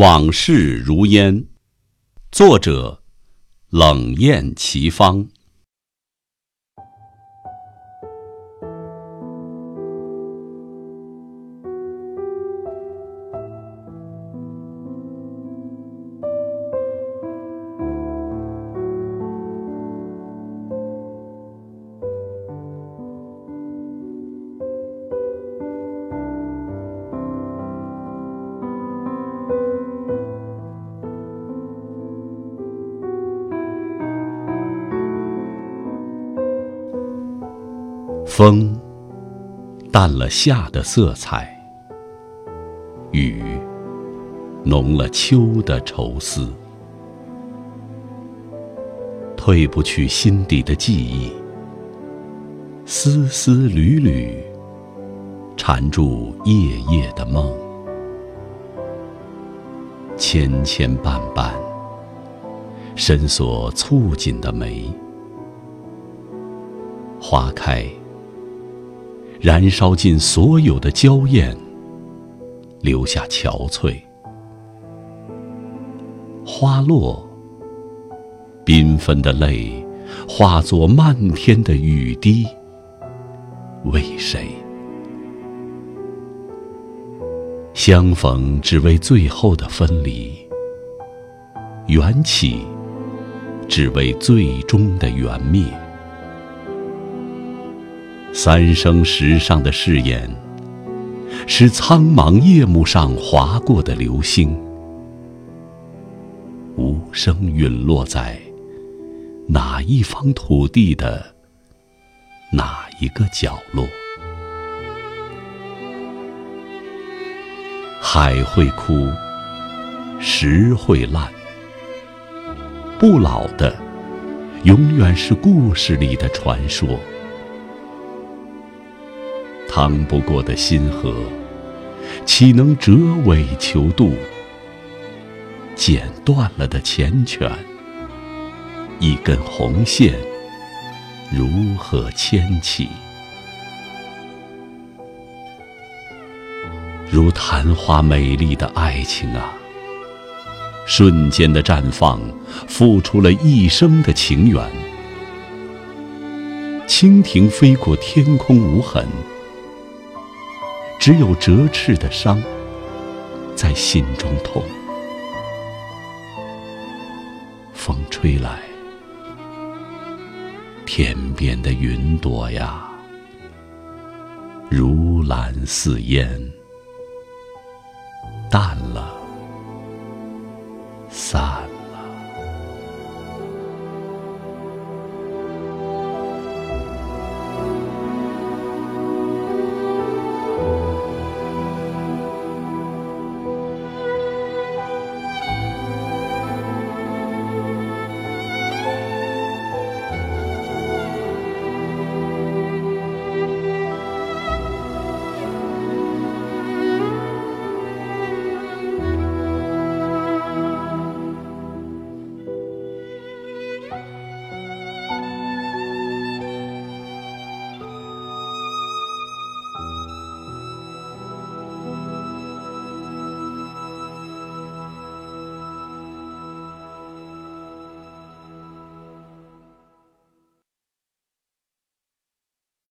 往事如烟，作者冷艳奇芳。风淡了夏的色彩，雨浓了秋的愁思，褪不去心底的记忆，丝丝缕缕缠住夜夜的梦，牵牵绊绊深锁蹙紧的眉，花开。燃烧尽所有的娇艳，留下憔悴；花落，缤纷的泪化作漫天的雨滴。为谁？相逢只为最后的分离，缘起只为最终的缘灭。三生石上的誓言，是苍茫夜幕上划过的流星，无声陨落在哪一方土地的哪一个角落。海会枯，石会烂，不老的，永远是故事里的传说。趟不过的心河，岂能折尾求渡？剪断了的缱绻，一根红线，如何牵起？如昙花美丽的爱情啊，瞬间的绽放，付出了一生的情缘。蜻蜓飞过天空无痕。只有折翅的伤，在心中痛。风吹来，天边的云朵呀，如蓝似烟，淡了，散。